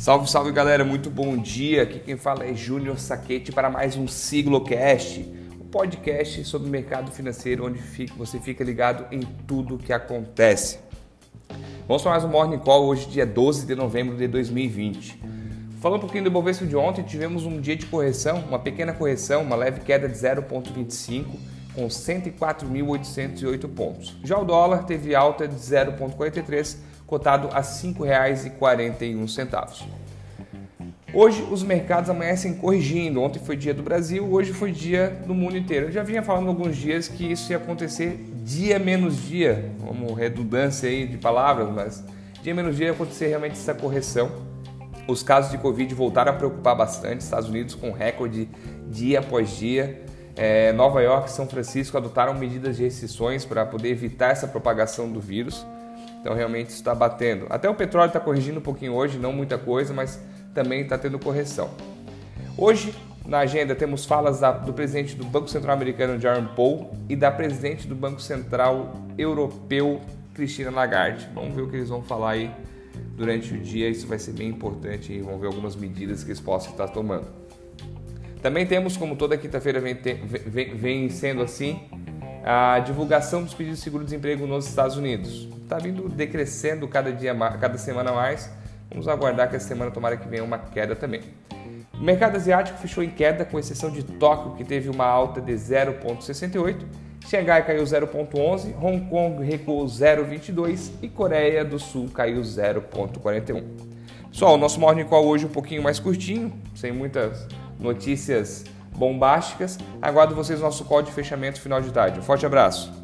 Salve, salve galera, muito bom dia. Aqui quem fala é Júnior Saquete para mais um Siglocast, o um podcast sobre o mercado financeiro onde você fica ligado em tudo que acontece. Vamos para mais um Morning Call hoje, dia 12 de novembro de 2020. Falando um pouquinho do Bovespa de ontem, tivemos um dia de correção, uma pequena correção, uma leve queda de 0,25 com 104.808 pontos. Já o dólar teve alta de 0,43 cotado a R$ 5,41. Hoje os mercados amanhecem corrigindo. Ontem foi dia do Brasil, hoje foi dia do mundo inteiro. Eu já vinha falando alguns dias que isso ia acontecer dia menos dia, como redundância aí de palavras, mas dia menos dia ia acontecer realmente essa correção. Os casos de Covid voltaram a preocupar bastante, Estados Unidos com recorde dia após dia. É, Nova York e São Francisco adotaram medidas de restrições para poder evitar essa propagação do vírus. Então realmente está batendo. Até o petróleo está corrigindo um pouquinho hoje, não muita coisa, mas também está tendo correção. Hoje na agenda temos falas da, do presidente do Banco Central Americano, Jerome Powell, e da presidente do Banco Central Europeu, Cristina Lagarde. Vamos ver o que eles vão falar aí durante o dia. Isso vai ser bem importante e vamos ver algumas medidas que eles possam estar tomando. Também temos, como toda quinta-feira vem, vem, vem sendo assim, a divulgação dos pedidos de seguro-desemprego nos Estados Unidos. Está vindo decrescendo cada dia, cada semana mais. Vamos aguardar que essa semana tomara que venha uma queda também. O mercado asiático fechou em queda, com exceção de Tóquio, que teve uma alta de 0,68, Xangai caiu 0,11, Hong Kong recuou 0,22 e Coreia do Sul caiu 0,41. Pessoal, o nosso Morning Call hoje um pouquinho mais curtinho, sem muitas notícias bombásticas. Aguardo vocês no nosso call de fechamento final de tarde. Um forte abraço!